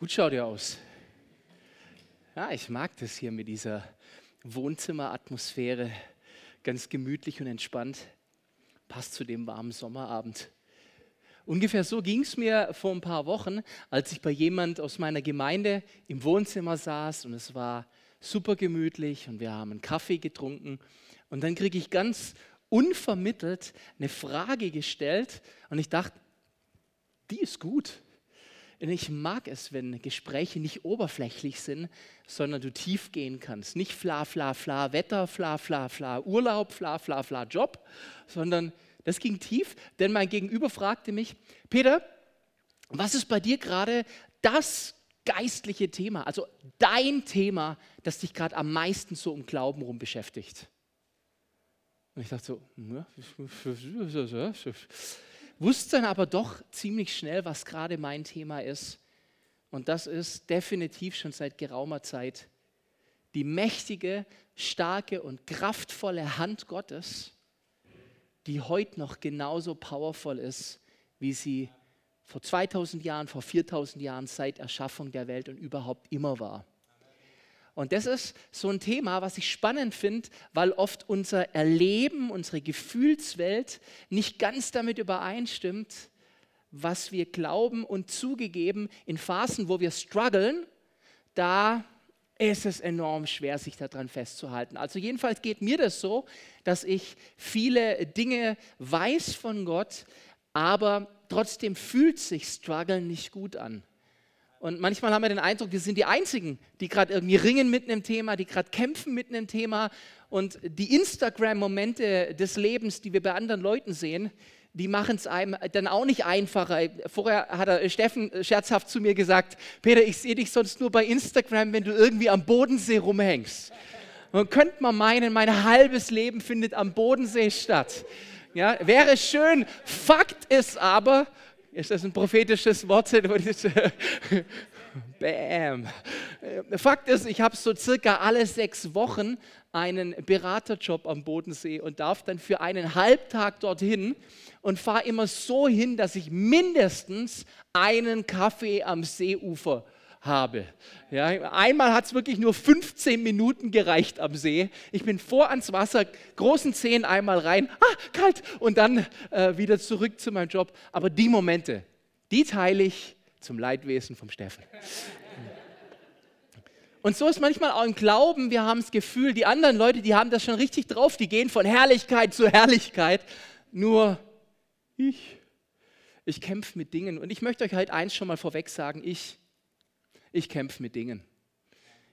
Gut schaut ihr aus. Ja, ich mag das hier mit dieser Wohnzimmeratmosphäre. Ganz gemütlich und entspannt. Passt zu dem warmen Sommerabend. Ungefähr so ging es mir vor ein paar Wochen, als ich bei jemand aus meiner Gemeinde im Wohnzimmer saß und es war super gemütlich und wir haben einen Kaffee getrunken. Und dann kriege ich ganz unvermittelt eine Frage gestellt und ich dachte, die ist gut. Und ich mag es, wenn Gespräche nicht oberflächlich sind, sondern du tief gehen kannst. Nicht fla, fla, fla, Wetter, fla, fla, fla, Urlaub, fla, fla, fla, Job, sondern das ging tief, denn mein Gegenüber fragte mich, Peter, was ist bei dir gerade das geistliche Thema, also dein Thema, das dich gerade am meisten so um Glauben rum beschäftigt? Und ich dachte so, ja, wusste dann aber doch ziemlich schnell, was gerade mein Thema ist. Und das ist definitiv schon seit geraumer Zeit die mächtige, starke und kraftvolle Hand Gottes, die heute noch genauso powerful ist, wie sie vor 2000 Jahren, vor 4000 Jahren seit Erschaffung der Welt und überhaupt immer war. Und das ist so ein Thema, was ich spannend finde, weil oft unser Erleben, unsere Gefühlswelt nicht ganz damit übereinstimmt, was wir glauben und zugegeben in Phasen, wo wir strugglen, da ist es enorm schwer, sich daran festzuhalten. Also jedenfalls geht mir das so, dass ich viele Dinge weiß von Gott, aber trotzdem fühlt sich Struggle nicht gut an. Und manchmal haben wir den Eindruck, wir sind die Einzigen, die gerade irgendwie ringen mit einem Thema, die gerade kämpfen mit einem Thema. Und die Instagram-Momente des Lebens, die wir bei anderen Leuten sehen, die machen es einem dann auch nicht einfacher. Vorher hat er Steffen scherzhaft zu mir gesagt, Peter, ich sehe dich sonst nur bei Instagram, wenn du irgendwie am Bodensee rumhängst. Und könnte man meinen, mein halbes Leben findet am Bodensee statt. Ja, wäre schön. Fakt ist aber, ist das ein prophetisches Wort? Bam. Fakt ist, ich habe so circa alle sechs Wochen einen Beraterjob am Bodensee und darf dann für einen Halbtag dorthin und fahre immer so hin, dass ich mindestens einen Kaffee am Seeufer habe. Ja, einmal hat es wirklich nur 15 Minuten gereicht am See. Ich bin vor ans Wasser, großen Zehen einmal rein, ah, kalt, und dann äh, wieder zurück zu meinem Job. Aber die Momente, die teile ich zum Leidwesen vom Steffen. Und so ist manchmal auch im Glauben, wir haben das Gefühl, die anderen Leute, die haben das schon richtig drauf, die gehen von Herrlichkeit zu Herrlichkeit. Nur ich, ich kämpfe mit Dingen. Und ich möchte euch halt eins schon mal vorweg sagen, ich ich kämpfe mit Dingen.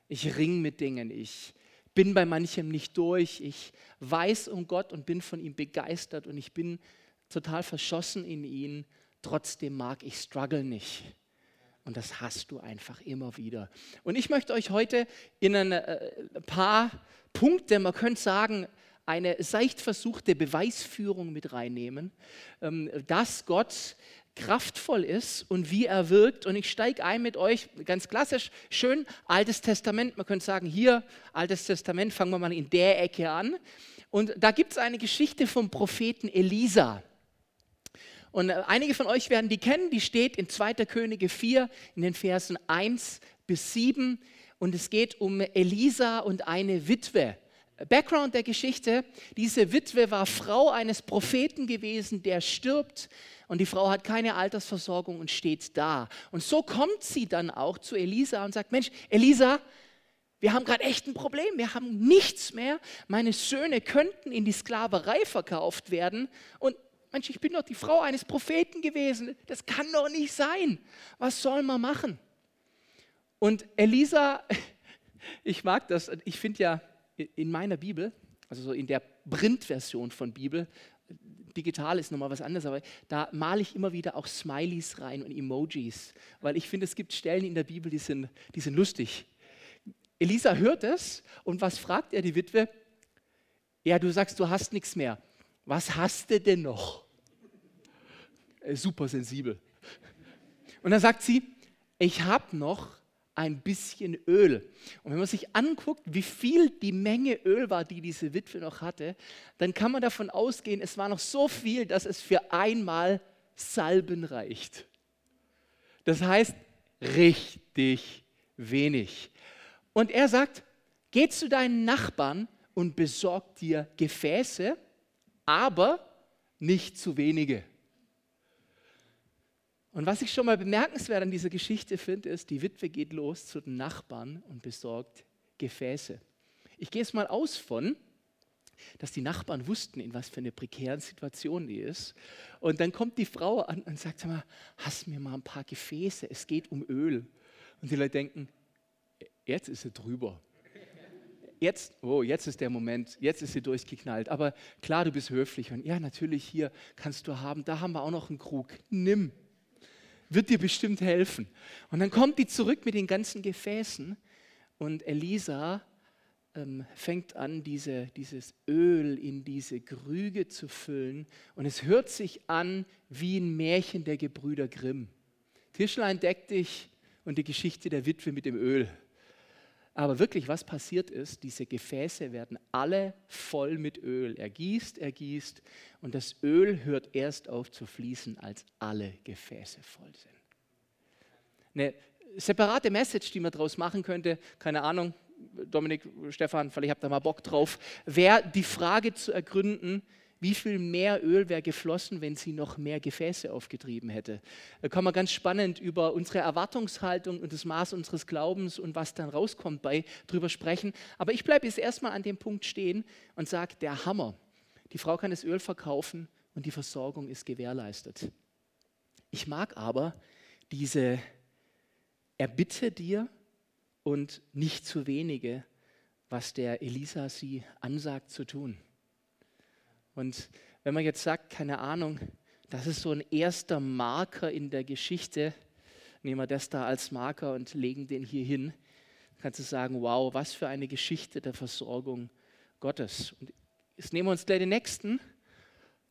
Ich ring mit Dingen. Ich bin bei manchem nicht durch. Ich weiß um Gott und bin von ihm begeistert und ich bin total verschossen in ihn. Trotzdem mag ich Struggle nicht. Und das hast du einfach immer wieder. Und ich möchte euch heute in ein äh, paar Punkte, man könnte sagen, eine seicht versuchte Beweisführung mit reinnehmen, ähm, dass Gott kraftvoll ist und wie er wirkt. Und ich steige ein mit euch, ganz klassisch, schön Altes Testament. Man könnte sagen, hier Altes Testament, fangen wir mal in der Ecke an. Und da gibt es eine Geschichte vom Propheten Elisa. Und äh, einige von euch werden die kennen, die steht in 2. Könige 4 in den Versen 1 bis 7. Und es geht um Elisa und eine Witwe. Background der Geschichte, diese Witwe war Frau eines Propheten gewesen, der stirbt und die Frau hat keine Altersversorgung und steht da. Und so kommt sie dann auch zu Elisa und sagt, Mensch, Elisa, wir haben gerade echt ein Problem, wir haben nichts mehr, meine Söhne könnten in die Sklaverei verkauft werden und Mensch, ich bin doch die Frau eines Propheten gewesen, das kann doch nicht sein, was soll man machen? Und Elisa, ich mag das, ich finde ja in meiner Bibel, also so in der Printversion von Bibel, digital ist nochmal was anderes, aber da male ich immer wieder auch Smileys rein und Emojis, weil ich finde, es gibt Stellen in der Bibel, die sind, die sind lustig. Elisa hört es und was fragt er die Witwe? Ja, du sagst, du hast nichts mehr. Was hast du denn noch? Äh, super sensibel. Und dann sagt sie, ich habe noch ein bisschen Öl. Und wenn man sich anguckt, wie viel die Menge Öl war, die diese Witwe noch hatte, dann kann man davon ausgehen, es war noch so viel, dass es für einmal Salben reicht. Das heißt, richtig wenig. Und er sagt, geh zu deinen Nachbarn und besorg dir Gefäße, aber nicht zu wenige. Und was ich schon mal bemerkenswert an dieser Geschichte finde, ist, die Witwe geht los zu den Nachbarn und besorgt Gefäße. Ich gehe es mal aus von, dass die Nachbarn wussten, in was für eine prekären Situation die ist. Und dann kommt die Frau an und sagt, mal, hast mir mal ein paar Gefäße, es geht um Öl. Und die Leute denken, jetzt ist sie drüber. Jetzt, oh, jetzt ist der Moment, jetzt ist sie durchgeknallt. Aber klar, du bist höflich und ja, natürlich, hier kannst du haben, da haben wir auch noch einen Krug. Nimm wird dir bestimmt helfen. Und dann kommt die zurück mit den ganzen Gefäßen und Elisa ähm, fängt an, diese, dieses Öl in diese Krüge zu füllen und es hört sich an wie ein Märchen der Gebrüder Grimm. Tischlein deck dich und die Geschichte der Witwe mit dem Öl. Aber wirklich, was passiert ist, diese Gefäße werden alle voll mit Öl. Er gießt, er gießt und das Öl hört erst auf zu fließen, als alle Gefäße voll sind. Eine separate Message, die man daraus machen könnte, keine Ahnung, Dominik, Stefan, vielleicht habt ihr mal Bock drauf, wäre die Frage zu ergründen, wie viel mehr Öl wäre geflossen, wenn sie noch mehr Gefäße aufgetrieben hätte. Da kann man ganz spannend über unsere Erwartungshaltung und das Maß unseres Glaubens und was dann rauskommt bei drüber sprechen. Aber ich bleibe jetzt erstmal an dem Punkt stehen und sage, der Hammer. Die Frau kann das Öl verkaufen und die Versorgung ist gewährleistet. Ich mag aber diese Erbitte dir und nicht zu wenige, was der Elisa sie ansagt zu tun. Und wenn man jetzt sagt, keine Ahnung, das ist so ein erster Marker in der Geschichte, nehmen wir das da als Marker und legen den hier hin, kannst du sagen, wow, was für eine Geschichte der Versorgung Gottes. Und jetzt nehmen wir uns gleich den nächsten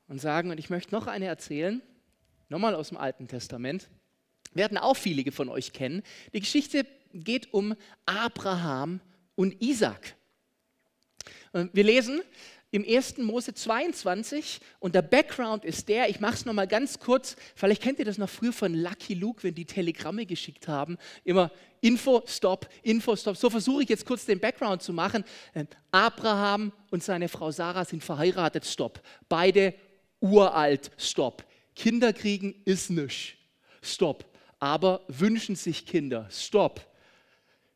und sagen, und ich möchte noch eine erzählen, nochmal aus dem Alten Testament, werden auch viele von euch kennen. Die Geschichte geht um Abraham und Isaac. Wir lesen, im 1. Mose 22 und der Background ist der, ich mache es nochmal ganz kurz, vielleicht kennt ihr das noch früher von Lucky Luke, wenn die Telegramme geschickt haben, immer Info, Stop, Info, Stop. So versuche ich jetzt kurz den Background zu machen. Ähm, Abraham und seine Frau Sarah sind verheiratet, Stop. Beide uralt, Stop. Kinder kriegen ist nichts, Stop. Aber wünschen sich Kinder, Stop.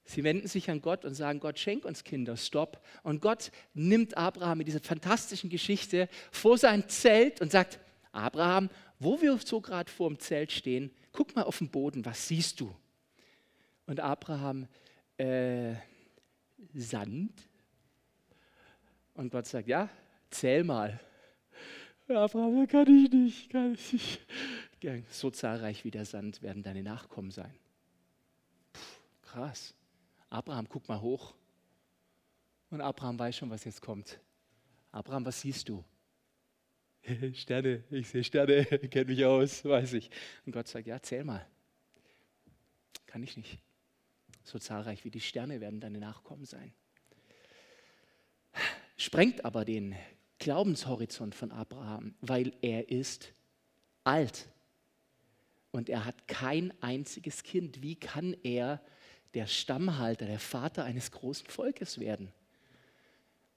Sie wenden sich an Gott und sagen, Gott, schenk uns Kinder, stopp. Und Gott nimmt Abraham mit dieser fantastischen Geschichte vor sein Zelt und sagt, Abraham, wo wir so gerade vor dem Zelt stehen, guck mal auf den Boden, was siehst du? Und Abraham, äh, Sand? Und Gott sagt, ja, zähl mal. Abraham, kann ich nicht, kann ich nicht. So zahlreich wie der Sand werden deine Nachkommen sein. Puh, krass. Abraham, guck mal hoch. Und Abraham weiß schon, was jetzt kommt. Abraham, was siehst du? Sterne, ich sehe Sterne, kenne mich aus, weiß ich. Und Gott sagt, ja, zähl mal. Kann ich nicht. So zahlreich wie die Sterne werden deine Nachkommen sein. Sprengt aber den Glaubenshorizont von Abraham, weil er ist alt und er hat kein einziges Kind. Wie kann er der Stammhalter, der Vater eines großen Volkes werden.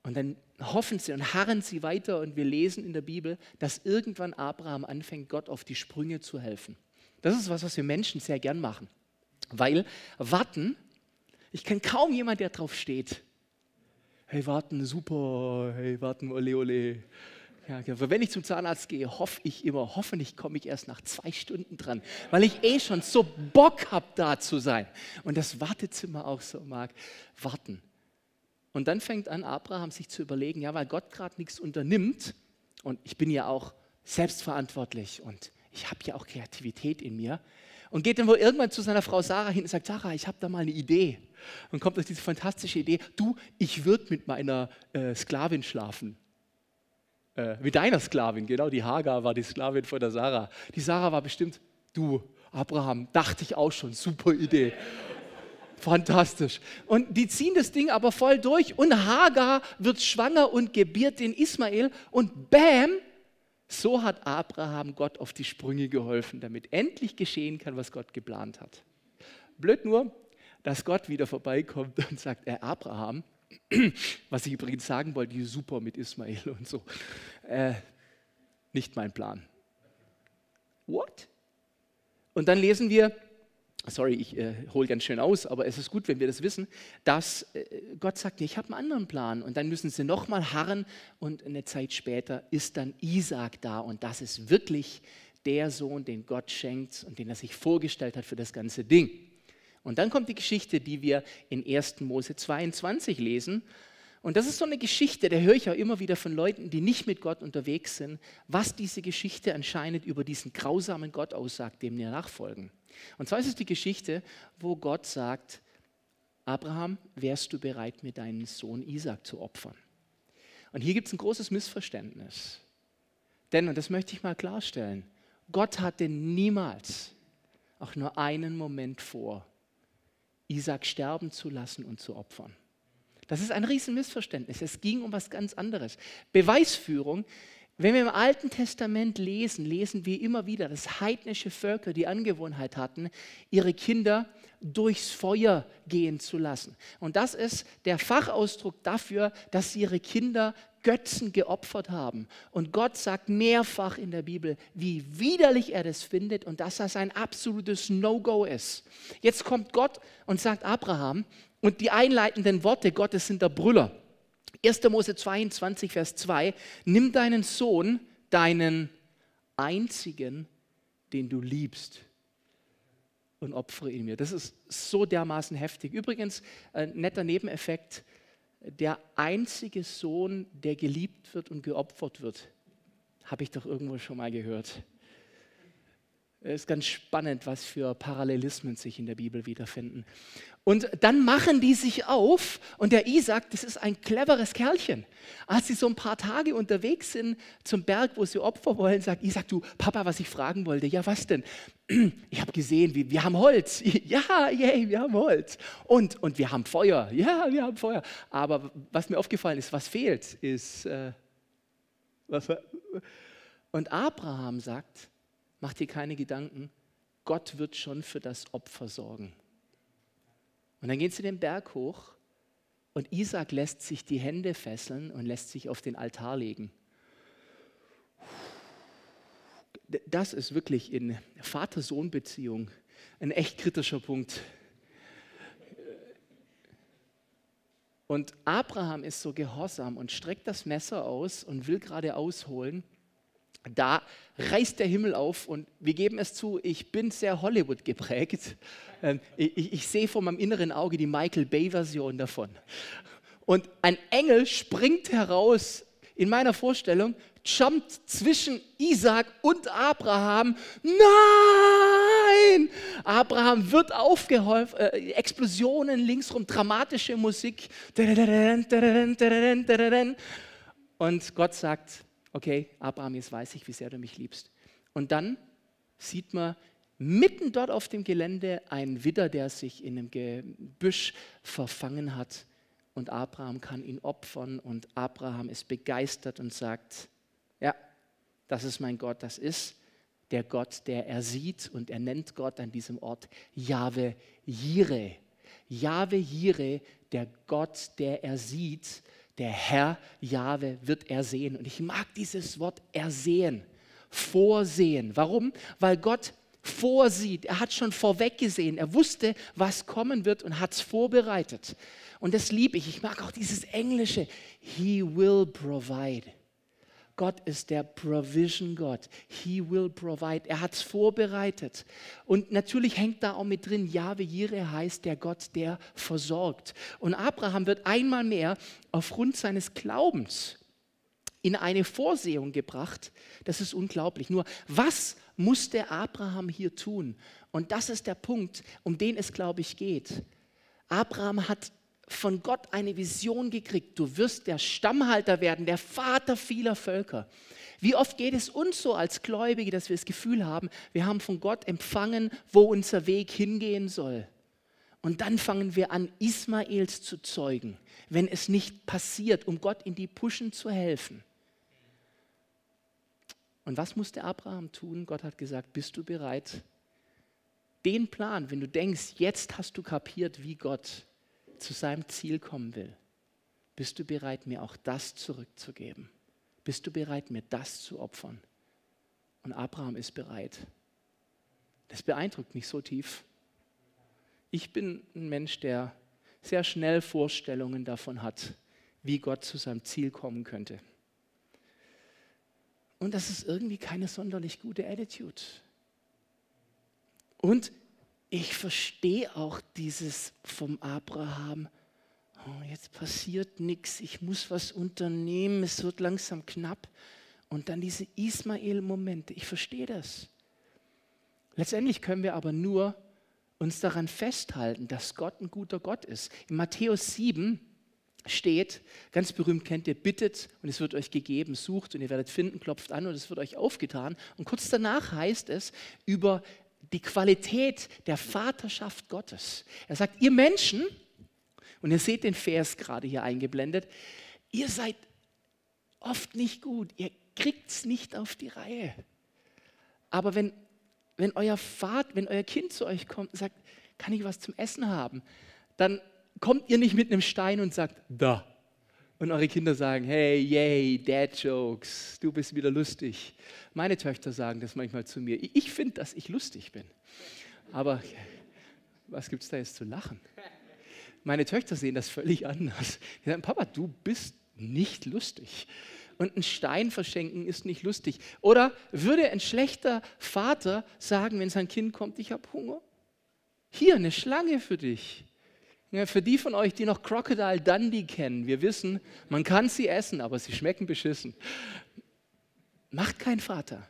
Und dann hoffen sie und harren sie weiter und wir lesen in der Bibel, dass irgendwann Abraham anfängt, Gott auf die Sprünge zu helfen. Das ist was, was wir Menschen sehr gern machen. Weil warten, ich kenne kaum jemanden, der drauf steht. Hey, warten, super, hey, warten, ole, ole. Ja, genau. Wenn ich zum Zahnarzt gehe, hoffe ich immer, hoffentlich komme ich erst nach zwei Stunden dran, weil ich eh schon so Bock habe, da zu sein. Und das Wartezimmer auch so mag. Warten. Und dann fängt an, Abraham sich zu überlegen, ja, weil Gott gerade nichts unternimmt und ich bin ja auch selbstverantwortlich und ich habe ja auch Kreativität in mir. Und geht dann wohl irgendwann zu seiner Frau Sarah hin und sagt, Sarah, ich habe da mal eine Idee. Und kommt auf diese fantastische Idee, du, ich würde mit meiner äh, Sklavin schlafen äh, mit deiner Sklavin, genau, die Hagar war die Sklavin von der Sarah. Die Sarah war bestimmt, du, Abraham, dachte ich auch schon, super Idee. Fantastisch. Und die ziehen das Ding aber voll durch und Hagar wird schwanger und gebiert den Ismael und bam, so hat Abraham Gott auf die Sprünge geholfen, damit endlich geschehen kann, was Gott geplant hat. Blöd nur, dass Gott wieder vorbeikommt und sagt, er Abraham, was ich übrigens sagen wollte, die super mit Ismael und so, äh, nicht mein Plan. What? Und dann lesen wir, sorry, ich äh, hole ganz schön aus, aber es ist gut, wenn wir das wissen, dass äh, Gott sagt, ich habe einen anderen Plan. Und dann müssen sie nochmal harren und eine Zeit später ist dann Isaac da und das ist wirklich der Sohn, den Gott schenkt und den er sich vorgestellt hat für das ganze Ding. Und dann kommt die Geschichte, die wir in 1. Mose 22 lesen. Und das ist so eine Geschichte, da höre ich auch immer wieder von Leuten, die nicht mit Gott unterwegs sind, was diese Geschichte anscheinend über diesen grausamen Gott aussagt, dem wir nachfolgen. Und zwar ist es die Geschichte, wo Gott sagt, Abraham, wärst du bereit, mir deinen Sohn Isaac zu opfern? Und hier gibt es ein großes Missverständnis. Denn, und das möchte ich mal klarstellen, Gott hatte niemals auch nur einen Moment vor, Isaac sterben zu lassen und zu opfern. Das ist ein Riesenmissverständnis. Es ging um was ganz anderes. Beweisführung, wenn wir im Alten Testament lesen, lesen wir immer wieder, dass heidnische Völker die Angewohnheit hatten, ihre Kinder durchs Feuer gehen zu lassen. Und das ist der Fachausdruck dafür, dass sie ihre Kinder Götzen geopfert haben. Und Gott sagt mehrfach in der Bibel, wie widerlich er das findet und dass das ein absolutes No-Go ist. Jetzt kommt Gott und sagt Abraham, und die einleitenden Worte Gottes sind der Brüller. 1. Mose 22, Vers 2, nimm deinen Sohn, deinen einzigen, den du liebst, und opfere ihn mir. Das ist so dermaßen heftig. Übrigens, ein netter Nebeneffekt, der einzige Sohn, der geliebt wird und geopfert wird, habe ich doch irgendwo schon mal gehört. Es ist ganz spannend, was für Parallelismen sich in der Bibel wiederfinden. Und dann machen die sich auf und der Isaac, das ist ein cleveres Kerlchen. Als sie so ein paar Tage unterwegs sind zum Berg, wo sie Opfer wollen, sagt Isaac, du Papa, was ich fragen wollte, ja was denn? Ich habe gesehen, wir, wir haben Holz. Ja, yay, wir haben Holz. Und, und wir haben Feuer. Ja, wir haben Feuer. Aber was mir aufgefallen ist, was fehlt, ist... Äh, was, und Abraham sagt, Mach dir keine Gedanken, Gott wird schon für das Opfer sorgen. Und dann gehen sie den Berg hoch und Isaac lässt sich die Hände fesseln und lässt sich auf den Altar legen. Das ist wirklich in Vater-Sohn-Beziehung ein echt kritischer Punkt. Und Abraham ist so gehorsam und streckt das Messer aus und will gerade ausholen da reißt der Himmel auf und wir geben es zu, ich bin sehr Hollywood geprägt. Ähm, ich, ich sehe vor meinem inneren Auge die Michael Bay-Version davon. Und ein Engel springt heraus in meiner Vorstellung, jumpt zwischen Isaac und Abraham. Nein! Abraham wird aufgeholfen, äh, Explosionen linksrum, dramatische Musik. Und Gott sagt, okay, Abraham, jetzt weiß ich, wie sehr du mich liebst. Und dann sieht man mitten dort auf dem Gelände einen Widder, der sich in einem Gebüsch verfangen hat. Und Abraham kann ihn opfern und Abraham ist begeistert und sagt, ja, das ist mein Gott, das ist der Gott, der er sieht und er nennt Gott an diesem Ort Jahwe Jireh. Jahwe Jireh, der Gott, der er sieht der Herr Jahwe wird ersehen. Und ich mag dieses Wort ersehen, vorsehen. Warum? Weil Gott vorsieht. Er hat schon vorweggesehen. Er wusste, was kommen wird und hat es vorbereitet. Und das liebe ich. Ich mag auch dieses Englische. He will provide. Gott ist der Provision Gott. He will provide. Er hat es vorbereitet. Und natürlich hängt da auch mit drin, Jahwe Jireh heißt der Gott, der versorgt. Und Abraham wird einmal mehr aufgrund seines Glaubens in eine Vorsehung gebracht. Das ist unglaublich. Nur was musste Abraham hier tun? Und das ist der Punkt, um den es, glaube ich, geht. Abraham hat von Gott eine Vision gekriegt. Du wirst der Stammhalter werden, der Vater vieler Völker. Wie oft geht es uns so als Gläubige, dass wir das Gefühl haben, wir haben von Gott empfangen, wo unser Weg hingehen soll. Und dann fangen wir an, Ismaels zu zeugen, wenn es nicht passiert, um Gott in die Puschen zu helfen. Und was musste Abraham tun? Gott hat gesagt, bist du bereit, den Plan, wenn du denkst, jetzt hast du kapiert, wie Gott zu seinem Ziel kommen will, bist du bereit, mir auch das zurückzugeben? Bist du bereit, mir das zu opfern? Und Abraham ist bereit. Das beeindruckt mich so tief. Ich bin ein Mensch, der sehr schnell Vorstellungen davon hat, wie Gott zu seinem Ziel kommen könnte. Und das ist irgendwie keine sonderlich gute Attitude. Und ich verstehe auch dieses vom Abraham, oh, jetzt passiert nichts, ich muss was unternehmen, es wird langsam knapp. Und dann diese Ismael-Momente, ich verstehe das. Letztendlich können wir aber nur uns daran festhalten, dass Gott ein guter Gott ist. In Matthäus 7 steht, ganz berühmt kennt ihr, bittet und es wird euch gegeben, sucht und ihr werdet finden, klopft an und es wird euch aufgetan. Und kurz danach heißt es über die Qualität der Vaterschaft Gottes. Er sagt, ihr Menschen, und ihr seht den Vers gerade hier eingeblendet, ihr seid oft nicht gut, ihr kriegt es nicht auf die Reihe. Aber wenn, wenn euer Vater, wenn euer Kind zu euch kommt und sagt, kann ich was zum Essen haben, dann kommt ihr nicht mit einem Stein und sagt, da. Und eure Kinder sagen, hey, yay, Dad Jokes, du bist wieder lustig. Meine Töchter sagen das manchmal zu mir. Ich finde, dass ich lustig bin. Aber was gibt es da jetzt zu lachen? Meine Töchter sehen das völlig anders. Die sagen, Papa, du bist nicht lustig. Und ein Stein verschenken ist nicht lustig. Oder würde ein schlechter Vater sagen, wenn sein Kind kommt, ich habe Hunger? Hier eine Schlange für dich. Ja, für die von euch, die noch Crocodile Dundee kennen, wir wissen, man kann sie essen, aber sie schmecken beschissen. Macht kein Vater.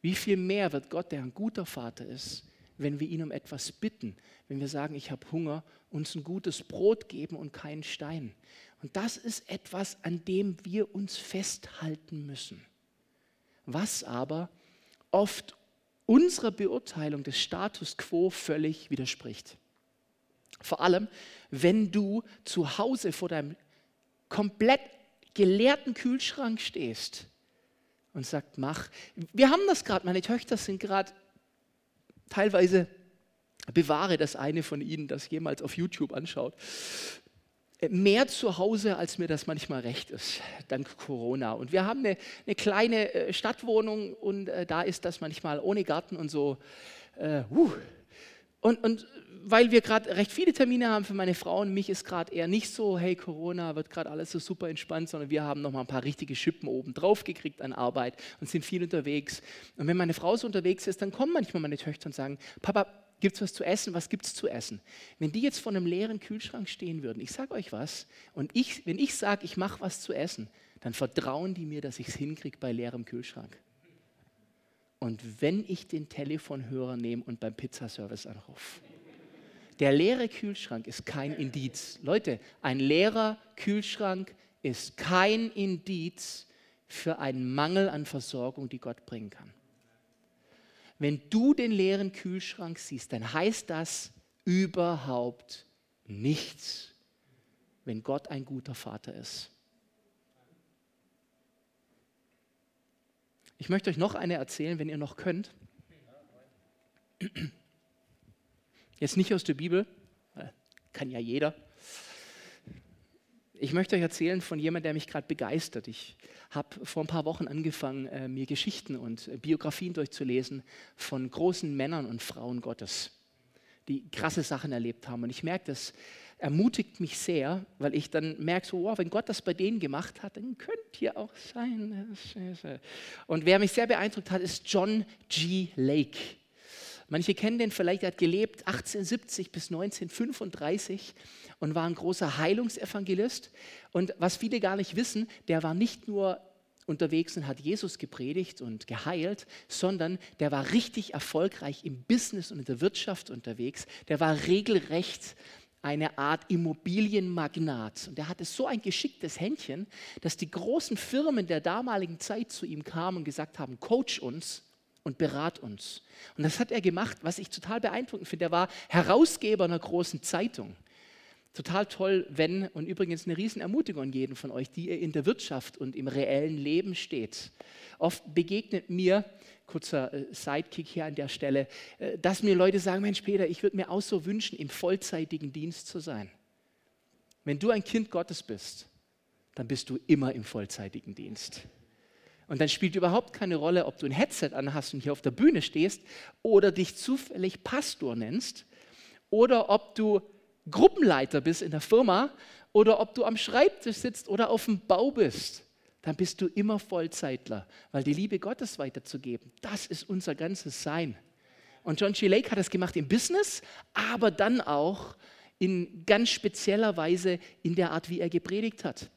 Wie viel mehr wird Gott, der ein guter Vater ist, wenn wir ihn um etwas bitten, wenn wir sagen, ich habe Hunger, uns ein gutes Brot geben und keinen Stein. Und das ist etwas, an dem wir uns festhalten müssen. Was aber oft unserer Beurteilung des Status quo völlig widerspricht. Vor allem, wenn du zu Hause vor deinem komplett geleerten Kühlschrank stehst und sagst, mach. Wir haben das gerade, meine Töchter sind gerade teilweise, bewahre das eine von ihnen, das jemals auf YouTube anschaut, mehr zu Hause, als mir das manchmal recht ist, dank Corona. Und wir haben eine, eine kleine äh, Stadtwohnung und äh, da ist das manchmal ohne Garten und so. Uh. Und, und weil wir gerade recht viele Termine haben für meine Frau und mich ist gerade eher nicht so, hey Corona, wird gerade alles so super entspannt, sondern wir haben noch mal ein paar richtige Schippen oben drauf gekriegt an Arbeit und sind viel unterwegs. Und wenn meine Frau so unterwegs ist, dann kommen manchmal meine Töchter und sagen, Papa, gibt es was zu essen? Was gibt es zu essen? Wenn die jetzt vor einem leeren Kühlschrank stehen würden, ich sage euch was, und ich, wenn ich sage, ich mache was zu essen, dann vertrauen die mir, dass ich es hinkriege bei leerem Kühlschrank. Und wenn ich den Telefonhörer nehme und beim Pizzaservice anrufe, der leere Kühlschrank ist kein Indiz. Leute, ein leerer Kühlschrank ist kein Indiz für einen Mangel an Versorgung, die Gott bringen kann. Wenn du den leeren Kühlschrank siehst, dann heißt das überhaupt nichts, wenn Gott ein guter Vater ist. Ich möchte euch noch eine erzählen, wenn ihr noch könnt. Jetzt nicht aus der Bibel, kann ja jeder. Ich möchte euch erzählen von jemandem, der mich gerade begeistert. Ich habe vor ein paar Wochen angefangen, äh, mir Geschichten und äh, Biografien durchzulesen von großen Männern und Frauen Gottes, die krasse Sachen erlebt haben. Und ich merke, das ermutigt mich sehr, weil ich dann merke, so, wow, wenn Gott das bei denen gemacht hat, dann könnte hier auch sein. Und wer mich sehr beeindruckt hat, ist John G. Lake. Manche kennen den vielleicht, er hat gelebt 1870 bis 1935 und war ein großer Heilungsevangelist. Und was viele gar nicht wissen, der war nicht nur unterwegs und hat Jesus gepredigt und geheilt, sondern der war richtig erfolgreich im Business und in der Wirtschaft unterwegs. Der war regelrecht eine Art Immobilienmagnat. Und er hatte so ein geschicktes Händchen, dass die großen Firmen der damaligen Zeit zu ihm kamen und gesagt haben, coach uns und berat uns. Und das hat er gemacht, was ich total beeindruckend finde. Er war Herausgeber einer großen Zeitung. Total toll, wenn, und übrigens eine Riesenermutigung an jeden von euch, die ihr in der Wirtschaft und im reellen Leben steht. Oft begegnet mir kurzer äh, Sidekick hier an der Stelle, äh, dass mir Leute sagen, Mensch Peter, ich würde mir auch so wünschen, im vollzeitigen Dienst zu sein. Wenn du ein Kind Gottes bist, dann bist du immer im vollzeitigen Dienst. Und dann spielt überhaupt keine Rolle, ob du ein Headset anhast und hier auf der Bühne stehst oder dich zufällig Pastor nennst oder ob du Gruppenleiter bist in der Firma oder ob du am Schreibtisch sitzt oder auf dem Bau bist. Dann bist du immer Vollzeitler, weil die Liebe Gottes weiterzugeben, das ist unser ganzes Sein. Und John G. Lake hat das gemacht im Business, aber dann auch in ganz spezieller Weise in der Art, wie er gepredigt hat.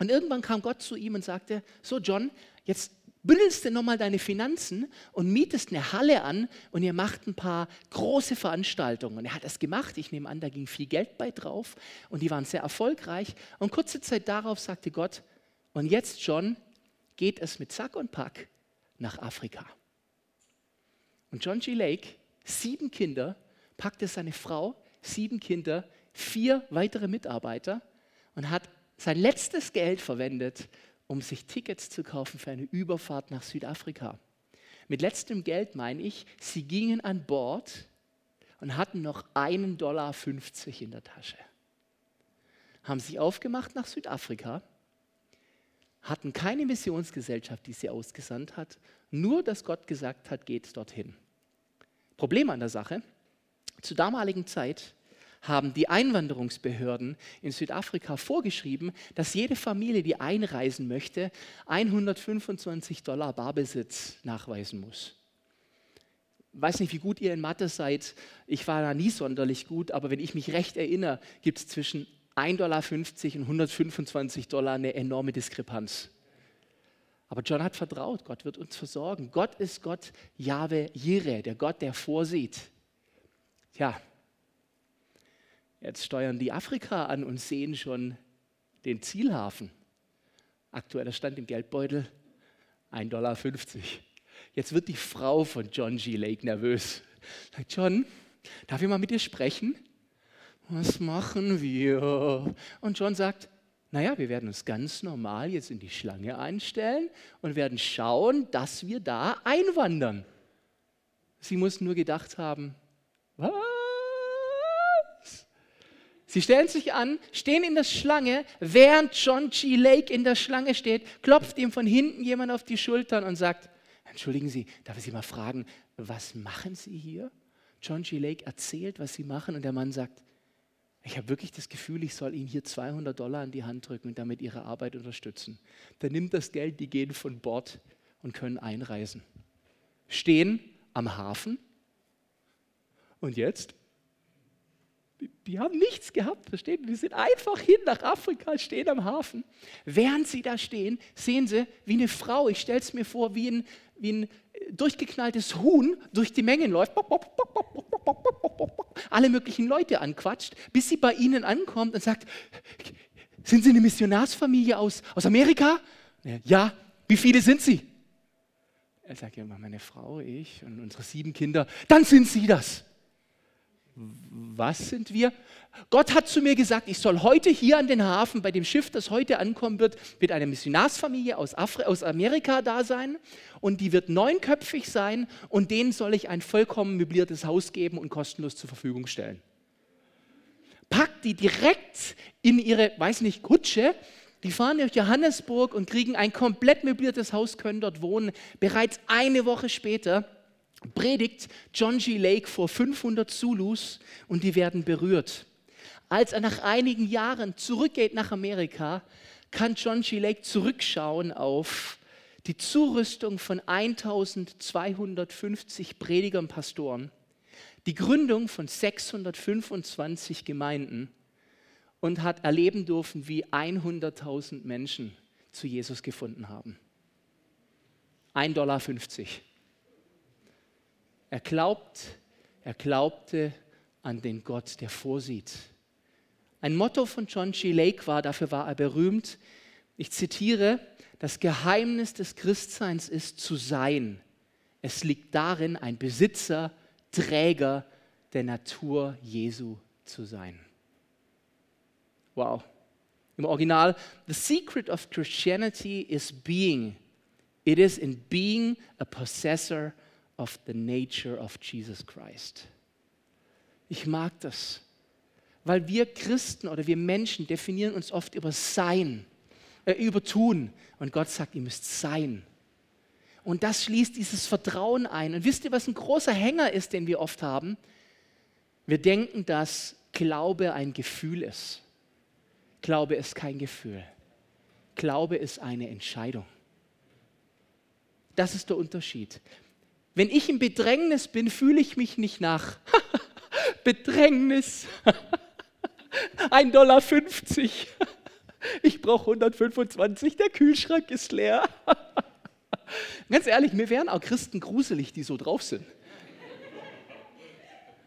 Und irgendwann kam Gott zu ihm und sagte, so John, jetzt bündelst du nochmal deine Finanzen und mietest eine Halle an und ihr macht ein paar große Veranstaltungen. Und er hat das gemacht. Ich nehme an, da ging viel Geld bei drauf und die waren sehr erfolgreich. Und kurze Zeit darauf sagte Gott, und jetzt John, geht es mit Sack und Pack nach Afrika. Und John G. Lake, sieben Kinder, packte seine Frau, sieben Kinder, vier weitere Mitarbeiter und hat sein letztes Geld verwendet, um sich Tickets zu kaufen für eine Überfahrt nach Südafrika. Mit letztem Geld meine ich, sie gingen an Bord und hatten noch einen Dollar 50 in der Tasche. Haben sich aufgemacht nach Südafrika, hatten keine Missionsgesellschaft, die sie ausgesandt hat, nur dass Gott gesagt hat, geht dorthin. Problem an der Sache, zur damaligen Zeit haben die Einwanderungsbehörden in Südafrika vorgeschrieben, dass jede Familie, die einreisen möchte, 125 Dollar Barbesitz nachweisen muss. Weiß nicht, wie gut ihr in Mathe seid. Ich war da nie sonderlich gut, aber wenn ich mich recht erinnere, gibt es zwischen 1,50 Dollar und 125 Dollar eine enorme Diskrepanz. Aber John hat vertraut, Gott wird uns versorgen. Gott ist Gott Jahwe Jireh, der Gott, der vorsieht. Tja, Jetzt steuern die Afrika an und sehen schon den Zielhafen. Aktueller Stand im Geldbeutel 1,50 Dollar. Jetzt wird die Frau von John G. Lake nervös. Sagt, John, darf ich mal mit dir sprechen? Was machen wir? Und John sagt, naja, wir werden uns ganz normal jetzt in die Schlange einstellen und werden schauen, dass wir da einwandern. Sie muss nur gedacht haben, was? Sie stellen sich an, stehen in der Schlange, während John G. Lake in der Schlange steht, klopft ihm von hinten jemand auf die Schultern und sagt, entschuldigen Sie, darf ich Sie mal fragen, was machen Sie hier? John G. Lake erzählt, was Sie machen und der Mann sagt, ich habe wirklich das Gefühl, ich soll Ihnen hier 200 Dollar in die Hand drücken und damit Ihre Arbeit unterstützen. Dann nimmt das Geld, die gehen von Bord und können einreisen. Stehen am Hafen und jetzt die, haben nichts gehabt, verstehen? Die sind einfach hin nach Afrika, stehen am Hafen. Während sie da stehen, sehen sie, wie eine Frau, ich stelle es mir vor, wie ein, wie ein durchgeknalltes Huhn durch die Mengen läuft, alle möglichen Leute anquatscht, bis sie bei ihnen ankommt und sagt, sind Sie eine Missionarsfamilie aus, aus Amerika? Ja, wie viele sind Sie? Er sagt, ja, meine Frau, ich und unsere sieben Kinder. Dann sind Sie das was sind wir? Gott hat zu mir gesagt, ich soll heute hier an den Hafen bei dem Schiff, das heute ankommen wird, mit einer Missionarsfamilie aus, Afri aus Amerika da sein und die wird neunköpfig sein und denen soll ich ein vollkommen möbliertes Haus geben und kostenlos zur Verfügung stellen. Packt die direkt in ihre, weiß nicht, Kutsche, die fahren durch Johannesburg und kriegen ein komplett möbliertes Haus, können dort wohnen. Bereits eine Woche später predigt John G. Lake vor 500 Zulus und die werden berührt. Als er nach einigen Jahren zurückgeht nach Amerika, kann John G. Lake zurückschauen auf die Zurüstung von 1250 Predigern, Pastoren, die Gründung von 625 Gemeinden und hat erleben dürfen, wie 100.000 Menschen zu Jesus gefunden haben. 1,50 Dollar. Er glaubt, er glaubte an den Gott, der vorsieht. Ein Motto von John G. Lake war, dafür war er berühmt, ich zitiere, das Geheimnis des Christseins ist zu sein. Es liegt darin, ein Besitzer, Träger der Natur Jesu zu sein. Wow. Im Original, The secret of Christianity is being It is in being a possessor of the nature of Jesus Christ. Ich mag das, weil wir Christen oder wir Menschen definieren uns oft über Sein, äh, über Tun. Und Gott sagt, ihr müsst sein. Und das schließt dieses Vertrauen ein. Und wisst ihr, was ein großer Hänger ist, den wir oft haben? Wir denken, dass Glaube ein Gefühl ist. Glaube ist kein Gefühl. Glaube ist eine Entscheidung. Das ist der Unterschied. Wenn ich im Bedrängnis bin, fühle ich mich nicht nach Bedrängnis. 1,50 Dollar. Ich brauche 125, der Kühlschrank ist leer. Ganz ehrlich, mir wären auch Christen gruselig, die so drauf sind.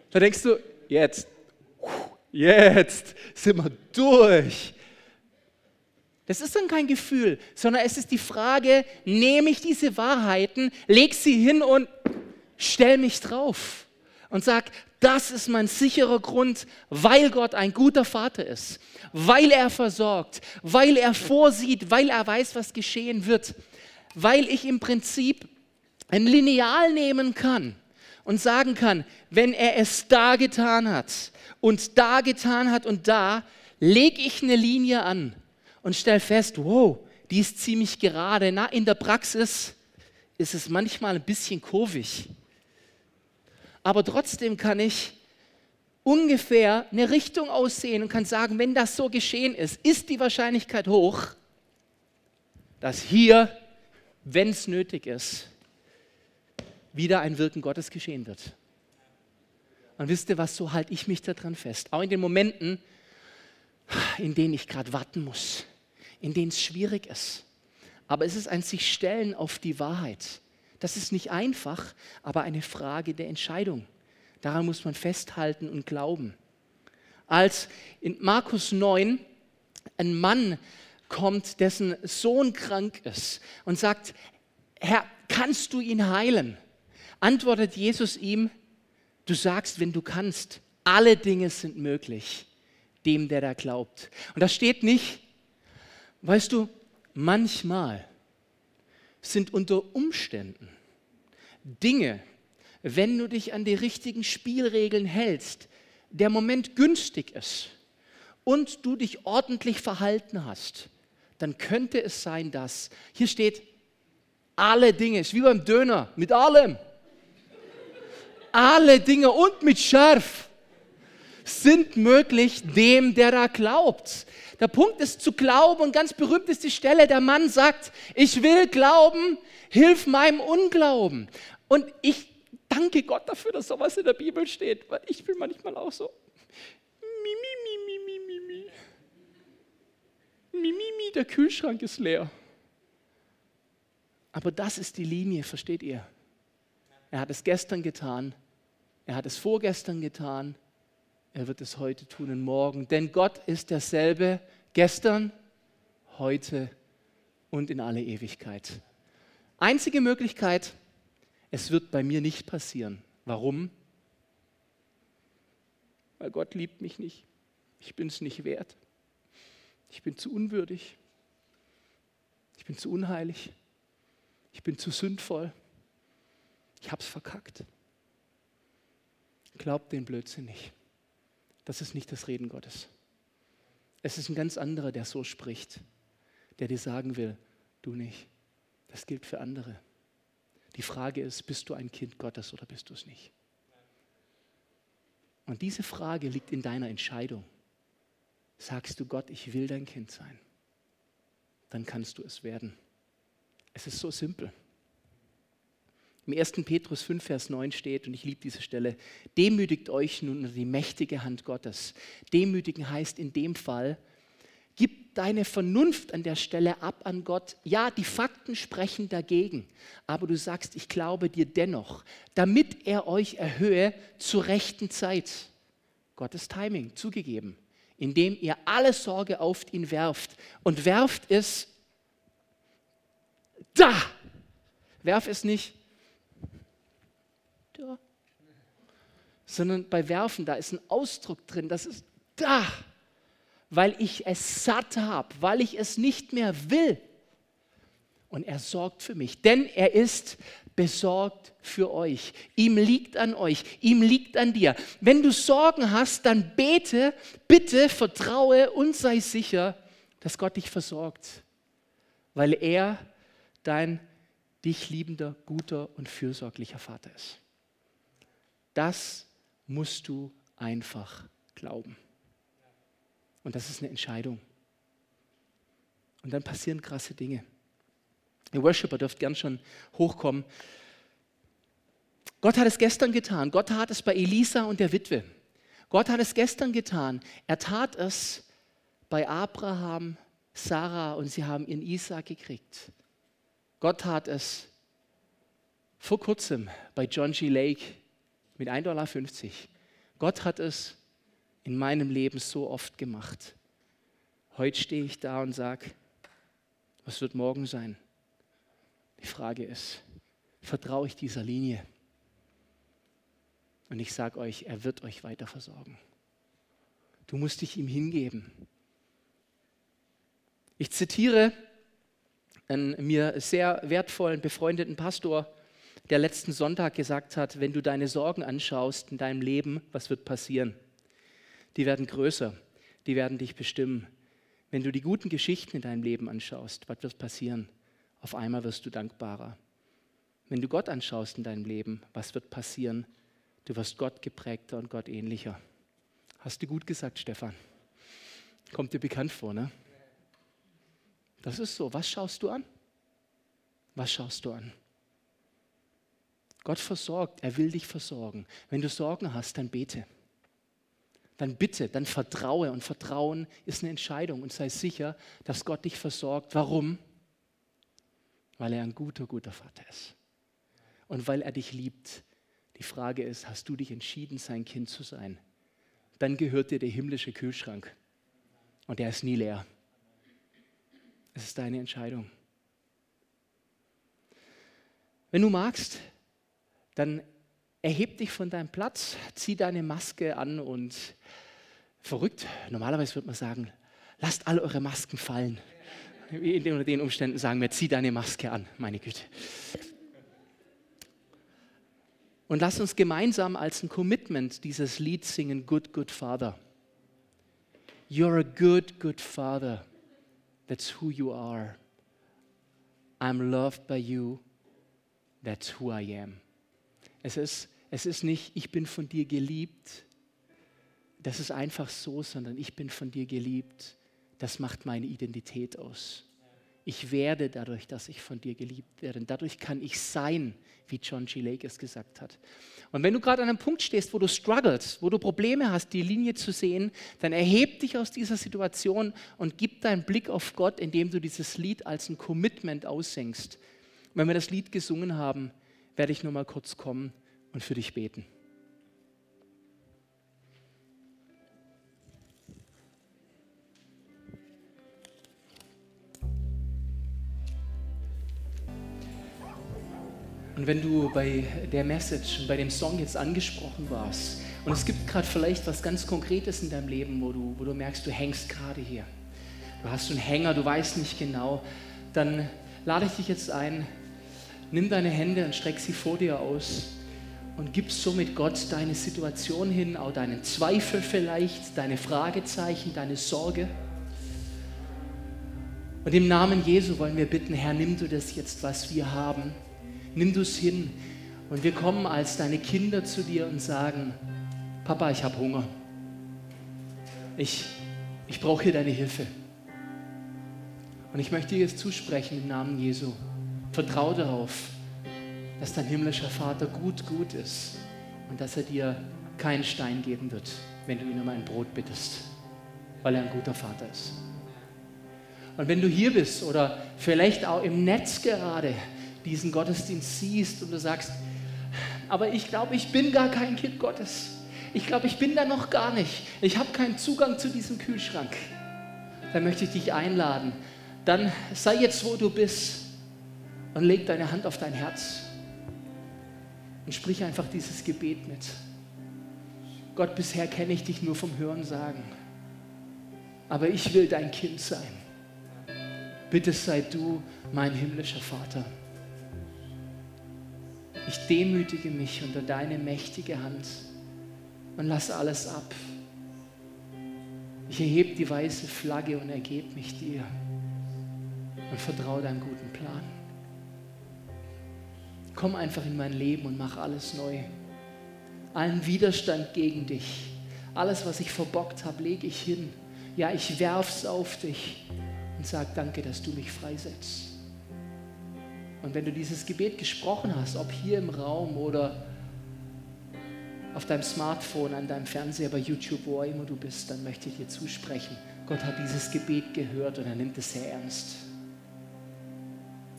Da denkst du, jetzt, jetzt sind wir durch. Das ist dann kein Gefühl, sondern es ist die Frage, nehme ich diese Wahrheiten, leg sie hin und stell mich drauf und sag, das ist mein sicherer Grund, weil Gott ein guter Vater ist, weil er versorgt, weil er vorsieht, weil er weiß, was geschehen wird, weil ich im Prinzip ein Lineal nehmen kann und sagen kann, wenn er es da getan hat und da getan hat und da, lege ich eine Linie an und stelle fest, wow, die ist ziemlich gerade. Na, in der Praxis ist es manchmal ein bisschen kurvig. Aber trotzdem kann ich ungefähr eine Richtung aussehen und kann sagen, wenn das so geschehen ist, ist die Wahrscheinlichkeit hoch, dass hier, wenn es nötig ist, wieder ein Wirken Gottes geschehen wird. Und wisst ihr was, so halte ich mich daran fest. Auch in den Momenten, in denen ich gerade warten muss, in denen es schwierig ist. Aber es ist ein sich stellen auf die Wahrheit. Das ist nicht einfach, aber eine Frage der Entscheidung. Daran muss man festhalten und glauben. Als in Markus 9 ein Mann kommt, dessen Sohn krank ist und sagt, Herr, kannst du ihn heilen? Antwortet Jesus ihm, du sagst, wenn du kannst, alle Dinge sind möglich dem, der da glaubt. Und da steht nicht, weißt du, manchmal sind unter Umständen Dinge, wenn du dich an die richtigen Spielregeln hältst, der Moment günstig ist und du dich ordentlich verhalten hast, dann könnte es sein, dass hier steht, alle Dinge, ist wie beim Döner, mit allem. Alle Dinge und mit Scharf sind möglich dem, der da glaubt. Der Punkt ist zu glauben und ganz berühmt ist die Stelle, der Mann sagt, ich will glauben, hilf meinem Unglauben. Und ich danke Gott dafür, dass sowas in der Bibel steht, weil ich bin manchmal auch so, mi, mi, mi, mi, mi, der Kühlschrank ist leer. Aber das ist die Linie, versteht ihr? Er hat es gestern getan, er hat es vorgestern getan, er wird es heute tun und morgen. Denn Gott ist derselbe gestern, heute und in alle Ewigkeit. Einzige Möglichkeit, es wird bei mir nicht passieren. Warum? Weil Gott liebt mich nicht. Ich bin es nicht wert. Ich bin zu unwürdig. Ich bin zu unheilig. Ich bin zu sündvoll. Ich habe es verkackt. Glaubt den Blödsinn nicht. Das ist nicht das Reden Gottes. Es ist ein ganz anderer, der so spricht, der dir sagen will, du nicht. Das gilt für andere. Die Frage ist, bist du ein Kind Gottes oder bist du es nicht? Und diese Frage liegt in deiner Entscheidung. Sagst du Gott, ich will dein Kind sein, dann kannst du es werden. Es ist so simpel. Im 1. Petrus 5, Vers 9 steht, und ich liebe diese Stelle, demütigt euch nun unter die mächtige Hand Gottes. Demütigen heißt in dem Fall, gib deine Vernunft an der Stelle ab an Gott. Ja, die Fakten sprechen dagegen, aber du sagst, ich glaube dir dennoch, damit er euch erhöhe zur rechten Zeit. Gottes Timing zugegeben, indem ihr alle Sorge auf ihn werft. Und werft es da. Werf es nicht da. Sondern bei Werfen, da ist ein Ausdruck drin, das ist da, weil ich es satt habe, weil ich es nicht mehr will. und er sorgt für mich, denn er ist besorgt für euch. Ihm liegt an euch, ihm liegt an dir. Wenn du Sorgen hast, dann bete, bitte vertraue und sei sicher, dass Gott dich versorgt, weil er dein dich liebender, guter und fürsorglicher Vater ist. Das musst du einfach glauben. Und das ist eine Entscheidung. Und dann passieren krasse Dinge. Ihr Worshipper dürft gern schon hochkommen. Gott hat es gestern getan. Gott tat es bei Elisa und der Witwe. Gott hat es gestern getan. Er tat es bei Abraham, Sarah und sie haben ihren Isaac gekriegt. Gott tat es vor kurzem bei John G. Lake mit 1,50 Dollar. Gott hat es in meinem Leben so oft gemacht. Heute stehe ich da und sage, was wird morgen sein? Die Frage ist, vertraue ich dieser Linie? Und ich sage euch, er wird euch weiter versorgen. Du musst dich ihm hingeben. Ich zitiere einen mir sehr wertvollen, befreundeten Pastor, der letzten Sonntag gesagt hat, wenn du deine Sorgen anschaust in deinem Leben, was wird passieren? Die werden größer, die werden dich bestimmen. Wenn du die guten Geschichten in deinem Leben anschaust, was wird passieren? Auf einmal wirst du dankbarer. Wenn du Gott anschaust in deinem Leben, was wird passieren? Du wirst Gott geprägter und Gott ähnlicher. Hast du gut gesagt, Stefan? Kommt dir bekannt vor, ne? Das ist so. Was schaust du an? Was schaust du an? Gott versorgt, er will dich versorgen. Wenn du Sorgen hast, dann bete. Dann bitte, dann vertraue. Und Vertrauen ist eine Entscheidung. Und sei sicher, dass Gott dich versorgt. Warum? Weil er ein guter, guter Vater ist. Und weil er dich liebt. Die Frage ist, hast du dich entschieden, sein Kind zu sein? Dann gehört dir der himmlische Kühlschrank. Und der ist nie leer. Es ist deine Entscheidung. Wenn du magst, dann erheb dich von deinem Platz, zieh deine Maske an und verrückt, normalerweise würde man sagen, lasst alle eure Masken fallen. In den Umständen sagen wir, zieh deine Maske an, meine Güte. Und lass uns gemeinsam als ein Commitment dieses Lied singen, Good, Good Father. You're a good, good Father. That's who you are. I'm loved by you. That's who I am. Es ist, es ist nicht, ich bin von dir geliebt. Das ist einfach so, sondern ich bin von dir geliebt. Das macht meine Identität aus. Ich werde dadurch, dass ich von dir geliebt werde. Und dadurch kann ich sein, wie John G. Lake es gesagt hat. Und wenn du gerade an einem Punkt stehst, wo du struggles, wo du Probleme hast, die Linie zu sehen, dann erheb dich aus dieser Situation und gib deinen Blick auf Gott, indem du dieses Lied als ein Commitment aussingst. Und wenn wir das Lied gesungen haben, werde ich nur mal kurz kommen und für dich beten. Und wenn du bei der Message und bei dem Song jetzt angesprochen warst und es gibt gerade vielleicht was ganz Konkretes in deinem Leben, wo du, wo du merkst, du hängst gerade hier, du hast einen Hänger, du weißt nicht genau, dann lade ich dich jetzt ein, Nimm deine Hände und streck sie vor dir aus und gib somit Gott deine Situation hin, auch deinen Zweifel vielleicht, deine Fragezeichen, deine Sorge. Und im Namen Jesu wollen wir bitten, Herr, nimm du das jetzt, was wir haben. Nimm du es hin. Und wir kommen als deine Kinder zu dir und sagen, Papa, ich habe Hunger. Ich, ich brauche hier deine Hilfe. Und ich möchte dir jetzt zusprechen im Namen Jesu. Vertrau darauf, dass dein himmlischer Vater gut, gut ist und dass er dir keinen Stein geben wird, wenn du ihn um ein Brot bittest, weil er ein guter Vater ist. Und wenn du hier bist oder vielleicht auch im Netz gerade diesen Gottesdienst siehst und du sagst, aber ich glaube, ich bin gar kein Kind Gottes. Ich glaube, ich bin da noch gar nicht. Ich habe keinen Zugang zu diesem Kühlschrank. Dann möchte ich dich einladen. Dann sei jetzt, wo du bist und leg deine Hand auf dein Herz und sprich einfach dieses Gebet mit. Gott, bisher kenne ich dich nur vom Hören sagen, aber ich will dein Kind sein. Bitte sei du mein himmlischer Vater. Ich demütige mich unter deine mächtige Hand und lass alles ab. Ich erhebe die weiße Flagge und ergebe mich dir und vertraue deinem guten Plan. Komm einfach in mein Leben und mach alles neu. Allen Widerstand gegen dich, alles, was ich verbockt habe, lege ich hin. Ja, ich werf's auf dich und sag danke, dass du mich freisetzt. Und wenn du dieses Gebet gesprochen hast, ob hier im Raum oder auf deinem Smartphone, an deinem Fernseher, bei YouTube, wo immer du bist, dann möchte ich dir zusprechen. Gott hat dieses Gebet gehört und er nimmt es sehr ernst.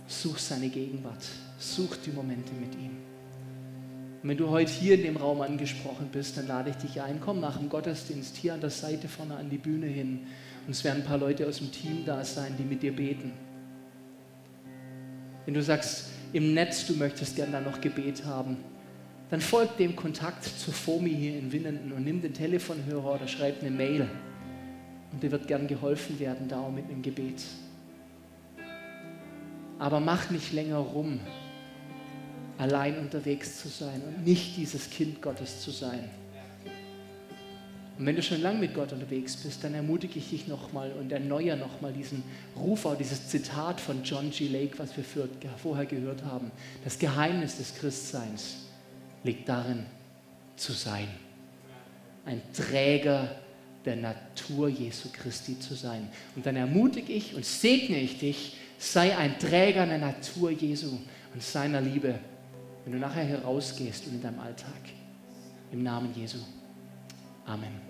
Such seine Gegenwart, such die Momente mit ihm. Und wenn du heute hier in dem Raum angesprochen bist, dann lade ich dich ein, komm nach dem Gottesdienst hier an der Seite vorne an die Bühne hin. Und es werden ein paar Leute aus dem Team da sein, die mit dir beten. Wenn du sagst, im Netz, du möchtest gern da noch Gebet haben, dann folg dem Kontakt zur FOMI hier in Winnenden und nimm den Telefonhörer oder schreib eine Mail. Und dir wird gern geholfen werden, da auch mit einem Gebet. Aber mach nicht länger rum, allein unterwegs zu sein und nicht dieses Kind Gottes zu sein. Und wenn du schon lange mit Gott unterwegs bist, dann ermutige ich dich nochmal und erneuere nochmal diesen Ruf, auch dieses Zitat von John G. Lake, was wir vorher gehört haben. Das Geheimnis des Christseins liegt darin, zu sein. Ein Träger der Natur Jesu Christi zu sein. Und dann ermutige ich und segne ich dich, sei ein Träger der Natur Jesu und seiner Liebe, wenn du nachher herausgehst und in deinem Alltag. Im Namen Jesu. Amen.